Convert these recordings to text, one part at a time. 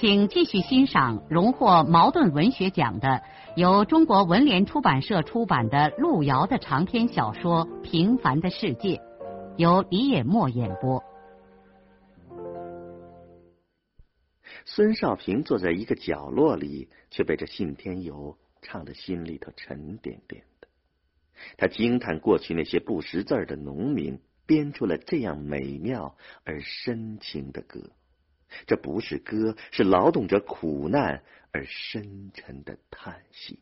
请继续欣赏荣获茅盾文学奖的、由中国文联出版社出版的路遥的长篇小说《平凡的世界》，由李野墨演播。孙少平坐在一个角落里，却被这信天游唱得心里头沉甸甸的。他惊叹过去那些不识字的农民编出了这样美妙而深情的歌。这不是歌，是劳动者苦难而深沉的叹息。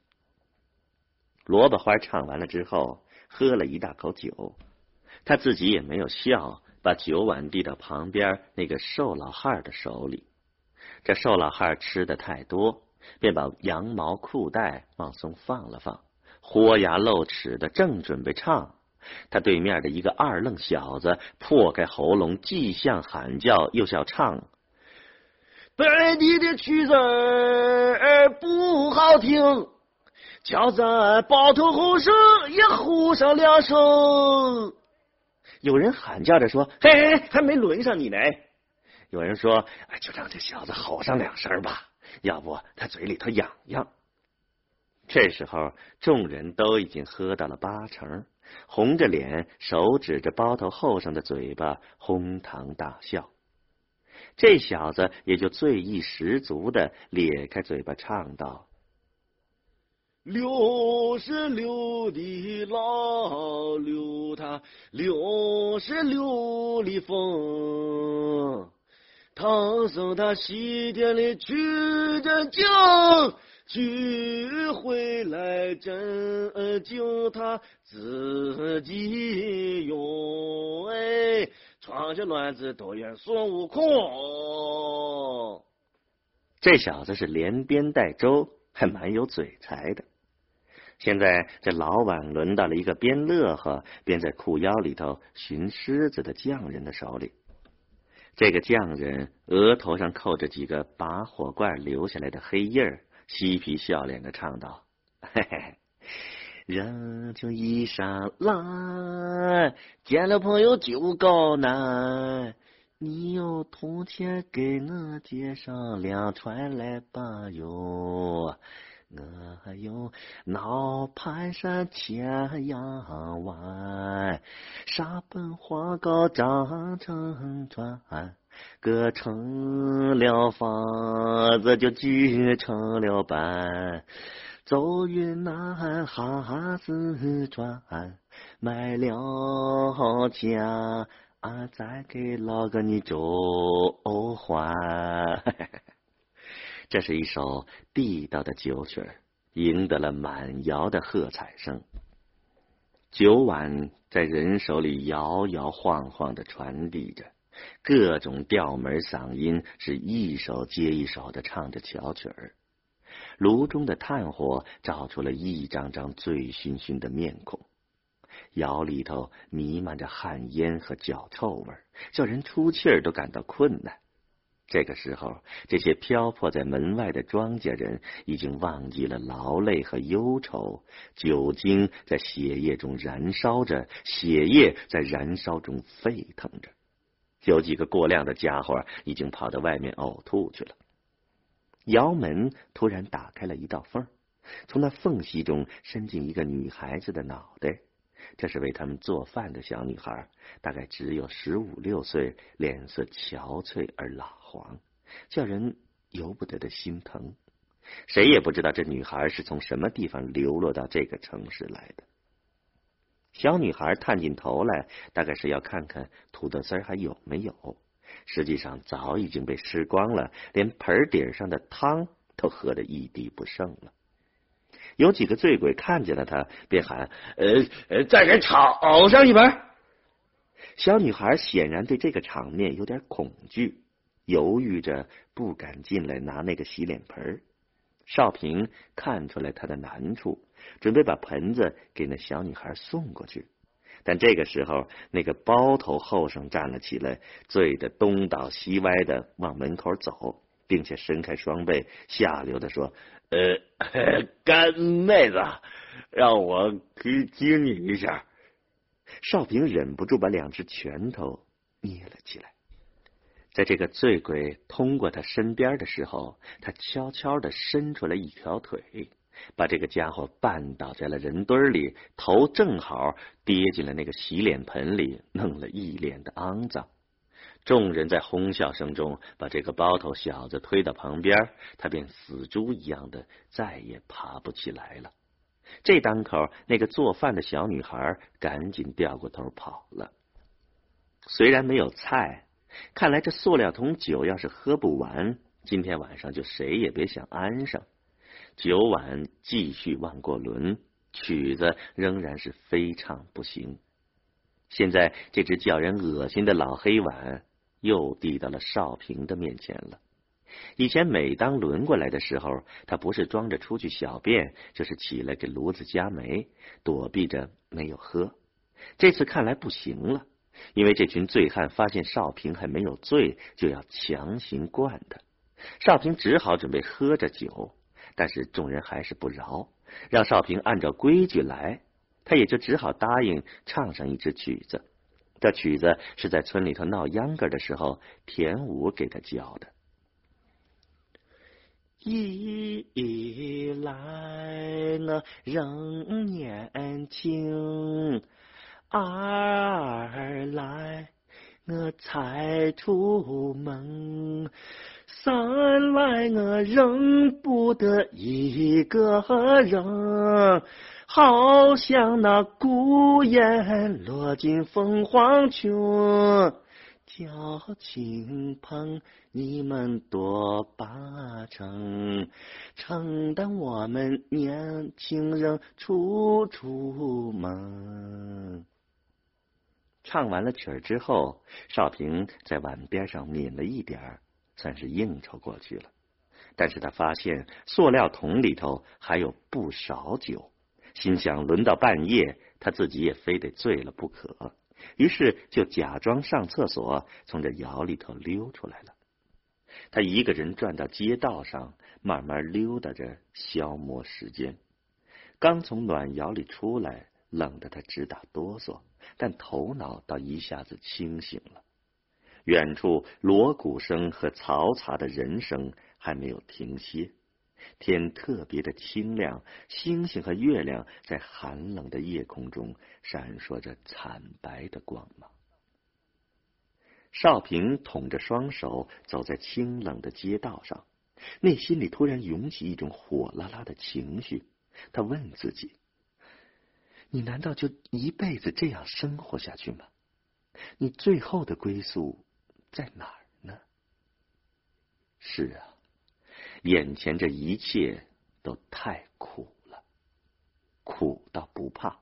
萝卜花唱完了之后，喝了一大口酒，他自己也没有笑，把酒碗递到旁边那个瘦老汉的手里。这瘦老汉吃的太多，便把羊毛裤带往松放了放，豁牙露齿的正准备唱，他对面的一个二愣小子破开喉咙，既像喊叫又像唱。本地的曲子儿不好听，叫咱包头后生也呼上两声。有人喊叫着说：“嘿嘿，还没轮上你呢。”有人说：“就让这小子吼上两声吧，要不他嘴里头痒痒。”这时候，众人都已经喝到了八成，红着脸，手指着包头后生的嘴巴，哄堂大笑。这小子也就醉意十足的咧开嘴巴唱道：“六十六的老刘他六十六里风，唐僧他西天里取真经，取回来真经他自己用哎。”闯下乱子都怨孙悟空。这小子是连编带周，还蛮有嘴才的。现在这老碗轮到了一个边乐呵边在裤腰里头寻狮子的匠人的手里。这个匠人额头上扣着几个拔火罐留下来的黑印儿，嬉皮笑脸的唱道：“嘿嘿。”人就衣裳烂，见了朋友就告难。你有铜钱给我借上两串来吧哟，我有脑盘山千阳丸，沙本黄膏张成船，搁成了房子就聚成了班。走云南哈四川，卖了家，啊再给老哥你周还。这是一首地道的酒曲，赢得了满窑的喝彩声。酒碗在人手里摇摇晃晃的传递着，各种调门嗓音是一首接一首的唱着小曲儿。炉中的炭火照出了一张张醉醺醺的面孔，窑里头弥漫着汗烟和脚臭味，叫人出气儿都感到困难。这个时候，这些漂泊在门外的庄稼人已经忘记了劳累和忧愁，酒精在血液中燃烧着，血液在燃烧中沸腾着。有几个过量的家伙已经跑到外面呕吐去了。窑门突然打开了一道缝，从那缝隙中伸进一个女孩子的脑袋。这是为他们做饭的小女孩，大概只有十五六岁，脸色憔悴而蜡黄，叫人由不得的心疼。谁也不知道这女孩是从什么地方流落到这个城市来的。小女孩探进头来，大概是要看看土豆丝还有没有。实际上早已经被吃光了，连盆底上的汤都喝得一滴不剩了。有几个醉鬼看见了他，便喊：“呃呃，再给炒上一盆。”小女孩显然对这个场面有点恐惧，犹豫着不敢进来拿那个洗脸盆。少平看出来他的难处，准备把盆子给那小女孩送过去。但这个时候，那个包头后生站了起来，醉得东倒西歪的往门口走，并且伸开双臂，下流的说：“呃，干妹子，让我亲你一下。”少平忍不住把两只拳头捏了起来。在这个醉鬼通过他身边的时候，他悄悄的伸出来一条腿，把这个家伙绊倒在了人堆里，头正好跌进了那个洗脸盆里，弄了一脸的肮脏。众人在哄笑声中把这个包头小子推到旁边，他便死猪一样的再也爬不起来了。这当口，那个做饭的小女孩赶紧掉过头跑了。虽然没有菜。看来这塑料桶酒要是喝不完，今天晚上就谁也别想安上。酒碗继续往过轮，曲子仍然是非唱不行。现在这只叫人恶心的老黑碗又递到了少平的面前了。以前每当轮过来的时候，他不是装着出去小便，就是起来给炉子加煤，躲避着没有喝。这次看来不行了。因为这群醉汉发现少平还没有醉，就要强行灌他。少平只好准备喝着酒，但是众人还是不饶，让少平按照规矩来，他也就只好答应唱上一支曲子。这曲子是在村里头闹秧歌的时候，田武给他教的。一来我仍年轻。二来我才出门，三来我认不得一个人，好像那孤雁落进凤凰群。叫亲朋你们多八成，承担我们年轻人出出门。唱完了曲儿之后，少平在碗边上抿了一点儿，算是应酬过去了。但是他发现塑料桶里头还有不少酒，心想轮到半夜，他自己也非得醉了不可。于是就假装上厕所，从这窑里头溜出来了。他一个人转到街道上，慢慢溜达着消磨时间。刚从暖窑里出来，冷得他直打哆嗦。但头脑倒一下子清醒了。远处锣鼓声和嘈杂的人声还没有停歇，天特别的清亮，星星和月亮在寒冷的夜空中闪烁着惨白的光芒。少平捅着双手走在清冷的街道上，内心里突然涌起一种火辣辣的情绪。他问自己。你难道就一辈子这样生活下去吗？你最后的归宿在哪儿呢？是啊，眼前这一切都太苦了，苦到不怕。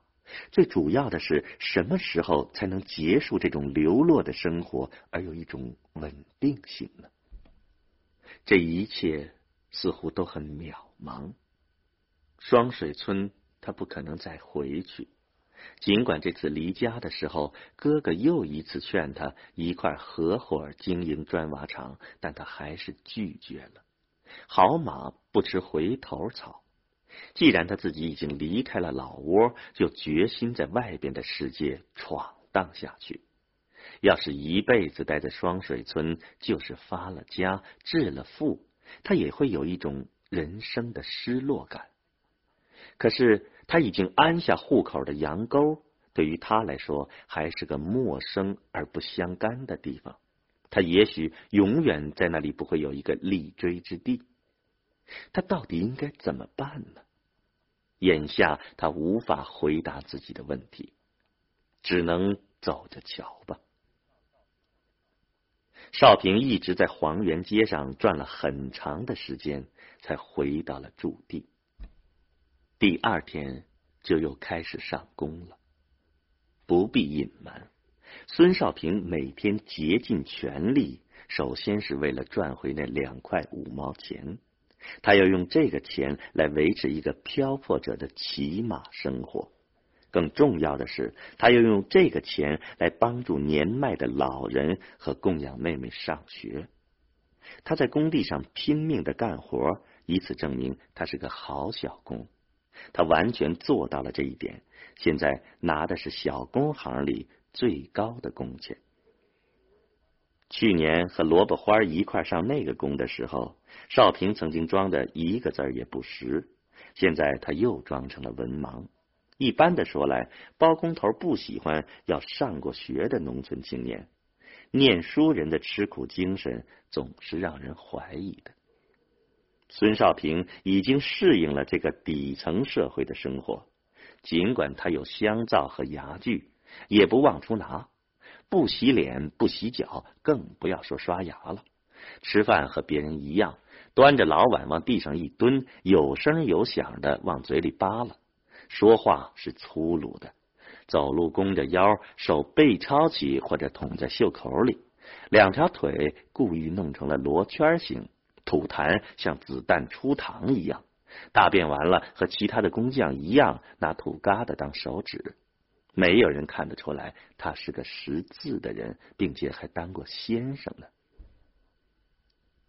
最主要的是，什么时候才能结束这种流落的生活，而有一种稳定性呢？这一切似乎都很渺茫。双水村。他不可能再回去，尽管这次离家的时候，哥哥又一次劝他一块合伙经营砖瓦厂，但他还是拒绝了。好马不吃回头草，既然他自己已经离开了老窝，就决心在外边的世界闯荡下去。要是一辈子待在双水村，就是发了家致了富，他也会有一种人生的失落感。可是。他已经安下户口的羊沟，对于他来说还是个陌生而不相干的地方。他也许永远在那里不会有一个立锥之地。他到底应该怎么办呢？眼下他无法回答自己的问题，只能走着瞧吧。少平一直在黄园街上转了很长的时间，才回到了驻地。第二天就又开始上工了。不必隐瞒，孙少平每天竭尽全力，首先是为了赚回那两块五毛钱，他要用这个钱来维持一个漂泊者的起码生活。更重要的是，他要用这个钱来帮助年迈的老人和供养妹妹上学。他在工地上拼命的干活，以此证明他是个好小工。他完全做到了这一点，现在拿的是小工行里最高的工钱。去年和萝卜花一块上那个工的时候，少平曾经装的一个字也不识，现在他又装成了文盲。一般的说来，包工头不喜欢要上过学的农村青年，念书人的吃苦精神总是让人怀疑的。孙少平已经适应了这个底层社会的生活，尽管他有香皂和牙具，也不忘出拿，不洗脸不洗脚，更不要说刷牙了。吃饭和别人一样，端着老碗往地上一蹲，有声有响的往嘴里扒拉。说话是粗鲁的，走路弓着腰，手背抄起或者捅在袖口里，两条腿故意弄成了罗圈形，吐痰像子弹出膛一样。大便完了和其他的工匠一样，拿土疙瘩当手指。没有人看得出来他是个识字的人，并且还当过先生呢。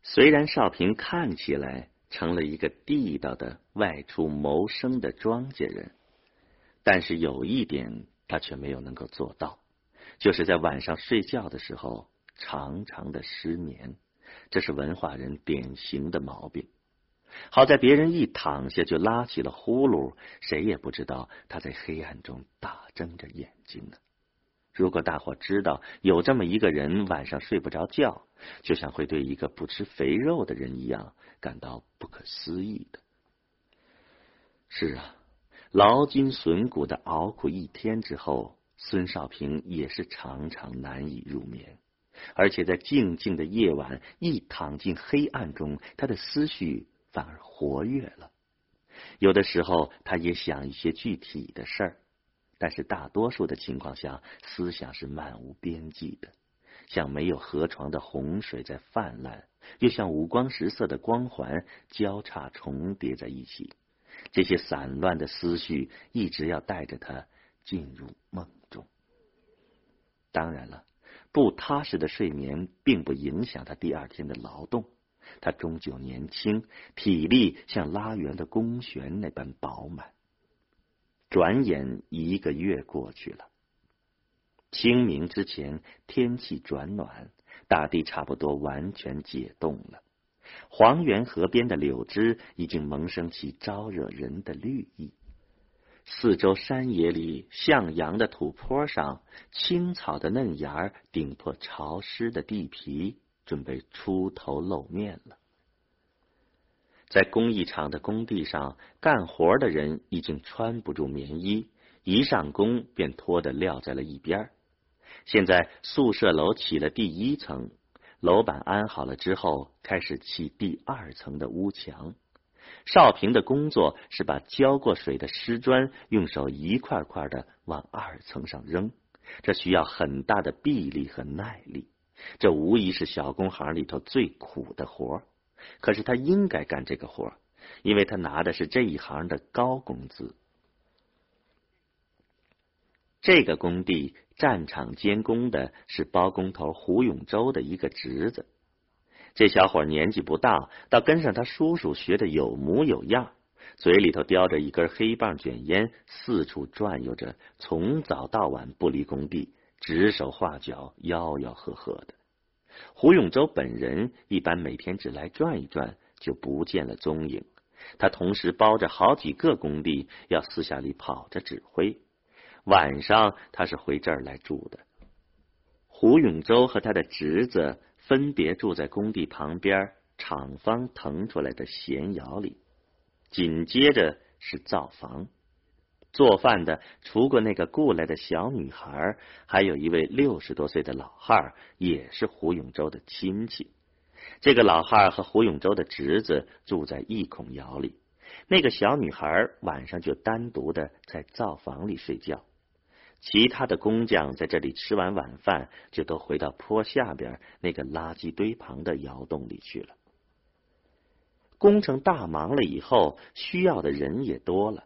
虽然少平看起来，成了一个地道的外出谋生的庄稼人，但是有一点他却没有能够做到，就是在晚上睡觉的时候常常的失眠，这是文化人典型的毛病。好在别人一躺下就拉起了呼噜，谁也不知道他在黑暗中大睁着眼睛呢。如果大伙知道有这么一个人晚上睡不着觉，就像会对一个不吃肥肉的人一样感到不可思议的。是啊，劳筋损骨的熬苦一天之后，孙少平也是常常难以入眠，而且在静静的夜晚，一躺进黑暗中，他的思绪反而活跃了。有的时候，他也想一些具体的事儿。但是大多数的情况下，思想是漫无边际的，像没有河床的洪水在泛滥，又像五光十色的光环交叉重叠在一起。这些散乱的思绪一直要带着他进入梦中。当然了，不踏实的睡眠并不影响他第二天的劳动。他终究年轻，体力像拉圆的弓弦那般饱满。转眼一个月过去了，清明之前天气转暖，大地差不多完全解冻了。黄源河边的柳枝已经萌生起招惹人的绿意，四周山野里向阳的土坡上，青草的嫩芽顶破潮湿的地皮，准备出头露面了。在工艺厂的工地上干活的人已经穿不住棉衣，一上工便脱得撂在了一边。现在宿舍楼起了第一层，楼板安好了之后，开始砌第二层的屋墙。少平的工作是把浇过水的湿砖用手一块块的往二层上扔，这需要很大的臂力和耐力，这无疑是小工行里头最苦的活。可是他应该干这个活，因为他拿的是这一行的高工资。这个工地战场监工的是包工头胡永洲的一个侄子。这小伙年纪不大，倒跟上他叔叔学的有模有样，嘴里头叼着一根黑棒卷烟，四处转悠着，从早到晚不离工地，指手画脚，吆吆喝喝的。胡永洲本人一般每天只来转一转，就不见了踪影。他同时包着好几个工地，要私下里跑着指挥。晚上他是回这儿来住的。胡永洲和他的侄子分别住在工地旁边厂方腾出来的闲窑里，紧接着是灶房。做饭的，除过那个雇来的小女孩，还有一位六十多岁的老汉，也是胡永洲的亲戚。这个老汉和胡永洲的侄子住在一孔窑里，那个小女孩晚上就单独的在灶房里睡觉。其他的工匠在这里吃完晚饭，就都回到坡下边那个垃圾堆旁的窑洞里去了。工程大忙了以后，需要的人也多了。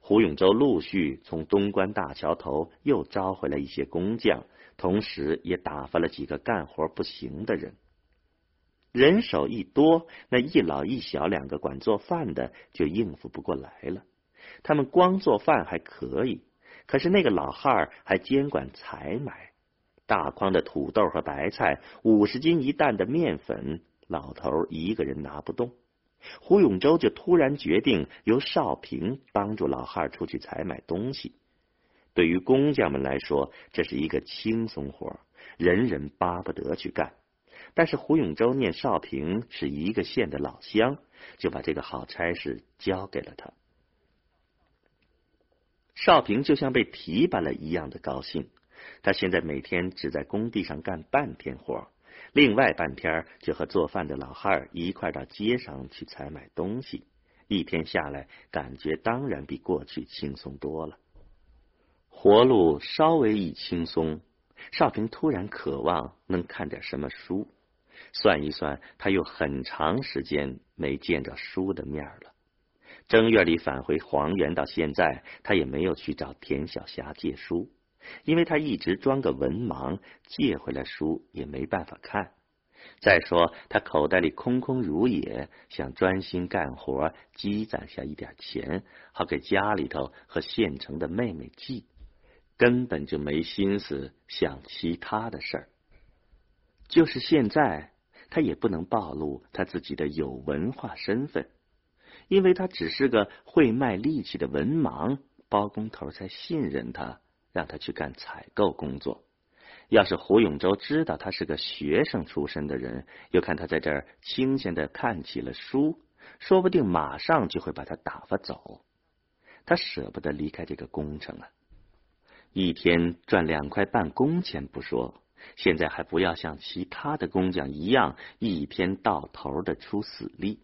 胡永洲陆续从东关大桥头又招回来一些工匠，同时也打发了几个干活不行的人。人手一多，那一老一小两个管做饭的就应付不过来了。他们光做饭还可以。可是那个老汉儿还监管采买，大筐的土豆和白菜，五十斤一担的面粉，老头一个人拿不动。胡永洲就突然决定由少平帮助老汉儿出去采买东西。对于工匠们来说，这是一个轻松活，人人巴不得去干。但是胡永洲念少平是一个县的老乡，就把这个好差事交给了他。少平就像被提拔了一样的高兴。他现在每天只在工地上干半天活，另外半天就和做饭的老汉儿一块到街上去采买东西。一天下来，感觉当然比过去轻松多了。活路稍微一轻松，少平突然渴望能看点什么书。算一算，他又很长时间没见着书的面了。正月里返回黄原到现在，他也没有去找田小霞借书，因为他一直装个文盲，借回来书也没办法看。再说他口袋里空空如也，想专心干活，积攒下一点钱，好给家里头和县城的妹妹寄，根本就没心思想其他的事儿。就是现在，他也不能暴露他自己的有文化身份。因为他只是个会卖力气的文盲，包工头才信任他，让他去干采购工作。要是胡永洲知道他是个学生出身的人，又看他在这儿清闲的看起了书，说不定马上就会把他打发走。他舍不得离开这个工程啊！一天赚两块半工钱不说，现在还不要像其他的工匠一样，一天到头的出死力。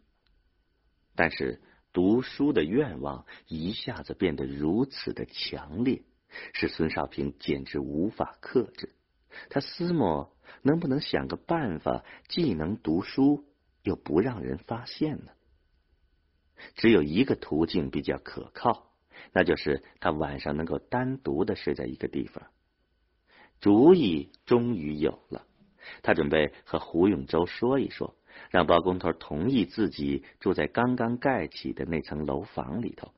但是读书的愿望一下子变得如此的强烈，使孙少平简直无法克制。他思摸能不能想个办法，既能读书又不让人发现呢？只有一个途径比较可靠，那就是他晚上能够单独的睡在一个地方。主意终于有了，他准备和胡永洲说一说。让包工头同意自己住在刚刚盖起的那层楼房里头。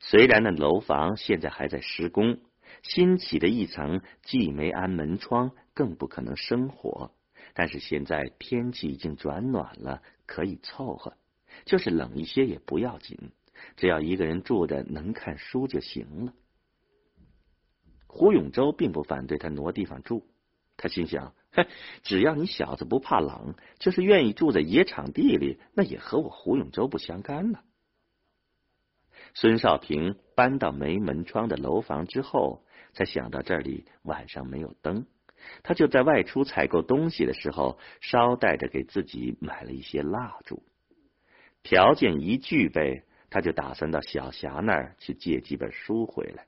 虽然那楼房现在还在施工，新起的一层既没安门窗，更不可能生火。但是现在天气已经转暖了，可以凑合。就是冷一些也不要紧，只要一个人住着能看书就行了。胡永洲并不反对他挪地方住，他心想。哼，只要你小子不怕冷，就是愿意住在野场地里，那也和我胡永洲不相干呢。孙少平搬到没门窗的楼房之后，才想到这里晚上没有灯，他就在外出采购东西的时候，捎带着给自己买了一些蜡烛。条件一具备，他就打算到小霞那儿去借几本书回来。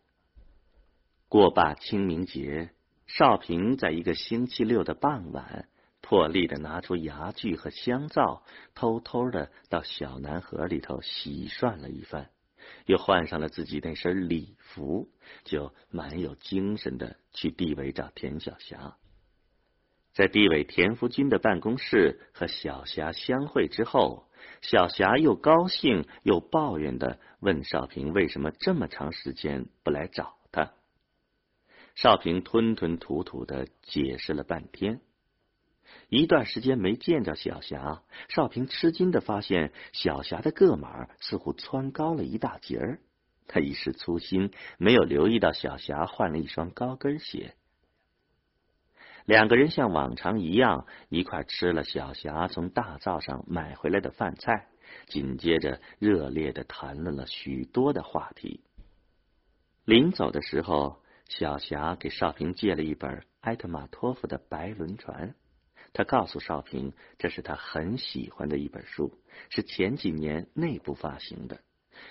过罢清明节。少平在一个星期六的傍晚，破例的拿出牙具和香皂，偷偷的到小南河里头洗涮了一番，又换上了自己那身礼服，就蛮有精神的去地委找田小霞。在地委田福军的办公室和小霞相会之后，小霞又高兴又抱怨的问少平：“为什么这么长时间不来找？”少平吞吞吐吐的解释了半天，一段时间没见着小霞，少平吃惊的发现小霞的个码似乎蹿高了一大截儿。他一时粗心，没有留意到小霞换了一双高跟鞋。两个人像往常一样一块吃了小霞从大灶上买回来的饭菜，紧接着热烈的谈论了许多的话题。临走的时候。小霞给少平借了一本埃特马托夫的《白轮船》，他告诉少平，这是他很喜欢的一本书，是前几年内部发行的。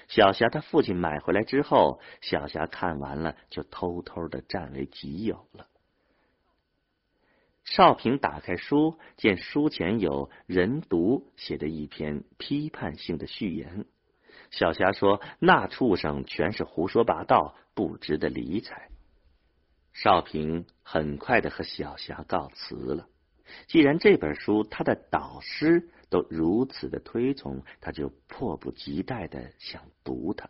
小霞他父亲买回来之后，小霞看完了就偷偷的占为己有了。少平打开书，见书前有人读写的一篇批判性的序言。小霞说：“那畜生全是胡说八道，不值得理睬。”少平很快的和小霞告辞了。既然这本书他的导师都如此的推崇，他就迫不及待的想读它。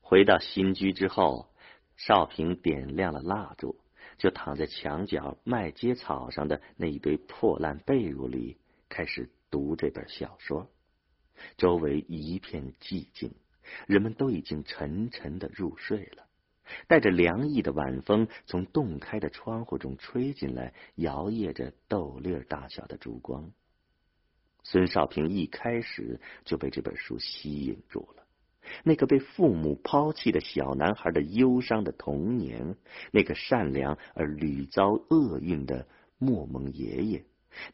回到新居之后，少平点亮了蜡烛，就躺在墙角麦秸草上的那一堆破烂被褥里，开始读这本小说。周围一片寂静，人们都已经沉沉的入睡了。带着凉意的晚风从洞开的窗户中吹进来，摇曳着豆粒大小的烛光。孙少平一开始就被这本书吸引住了。那个被父母抛弃的小男孩的忧伤的童年，那个善良而屡遭厄运的莫蒙爷爷，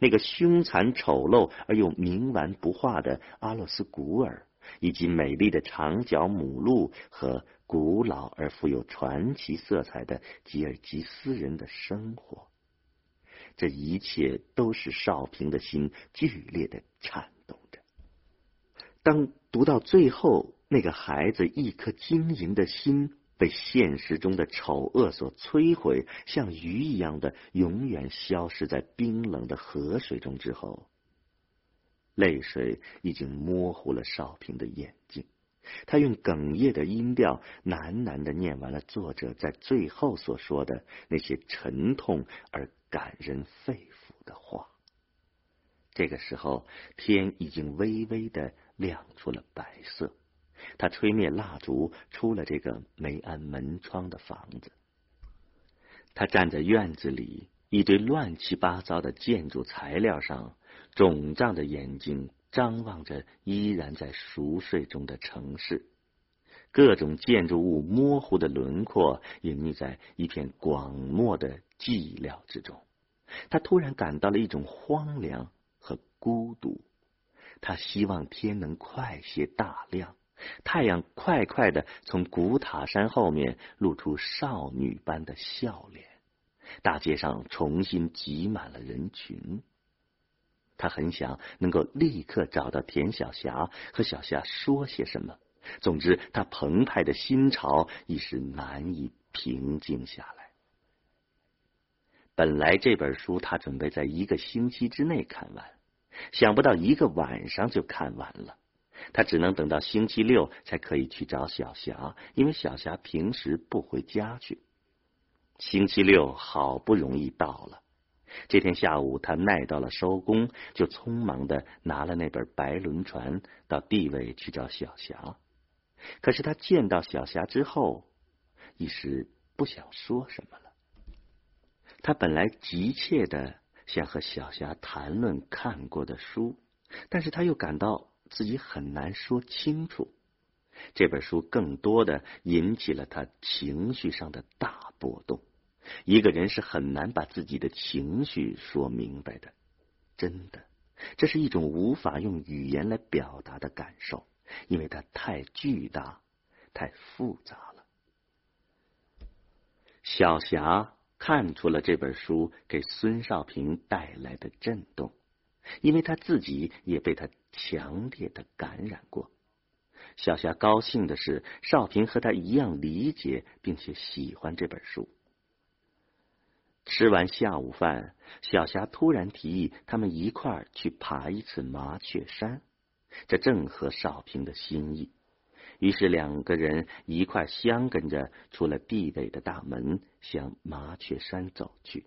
那个凶残丑陋而又冥顽不化的阿洛斯古尔，以及美丽的长脚母鹿和。古老而富有传奇色彩的吉尔吉斯人的生活，这一切都使少平的心剧烈的颤动着。当读到最后，那个孩子一颗晶莹的心被现实中的丑恶所摧毁，像鱼一样的永远消失在冰冷的河水中之后，泪水已经模糊了少平的眼睛。他用哽咽的音调喃喃的念完了作者在最后所说的那些沉痛而感人肺腑的话。这个时候，天已经微微的亮出了白色。他吹灭蜡烛，出了这个没安门窗的房子。他站在院子里一堆乱七八糟的建筑材料上，肿胀的眼睛。张望着依然在熟睡中的城市，各种建筑物模糊的轮廓隐匿在一片广漠的寂寥之中。他突然感到了一种荒凉和孤独。他希望天能快些大亮，太阳快快的从古塔山后面露出少女般的笑脸，大街上重新挤满了人群。他很想能够立刻找到田小霞，和小霞说些什么。总之，他澎湃的心潮一时难以平静下来。本来这本书他准备在一个星期之内看完，想不到一个晚上就看完了。他只能等到星期六才可以去找小霞，因为小霞平时不回家去。星期六好不容易到了。这天下午，他耐到了收工，就匆忙的拿了那本《白轮船》到地位去找小霞。可是他见到小霞之后，一时不想说什么了。他本来急切的想和小霞谈论看过的书，但是他又感到自己很难说清楚。这本书更多的引起了他情绪上的大波动。一个人是很难把自己的情绪说明白的，真的，这是一种无法用语言来表达的感受，因为它太巨大、太复杂了。小霞看出了这本书给孙少平带来的震动，因为他自己也被他强烈的感染过。小霞高兴的是，少平和他一样理解并且喜欢这本书。吃完下午饭，小霞突然提议他们一块儿去爬一次麻雀山，这正合少平的心意。于是两个人一块相跟着出了地北的大门，向麻雀山走去。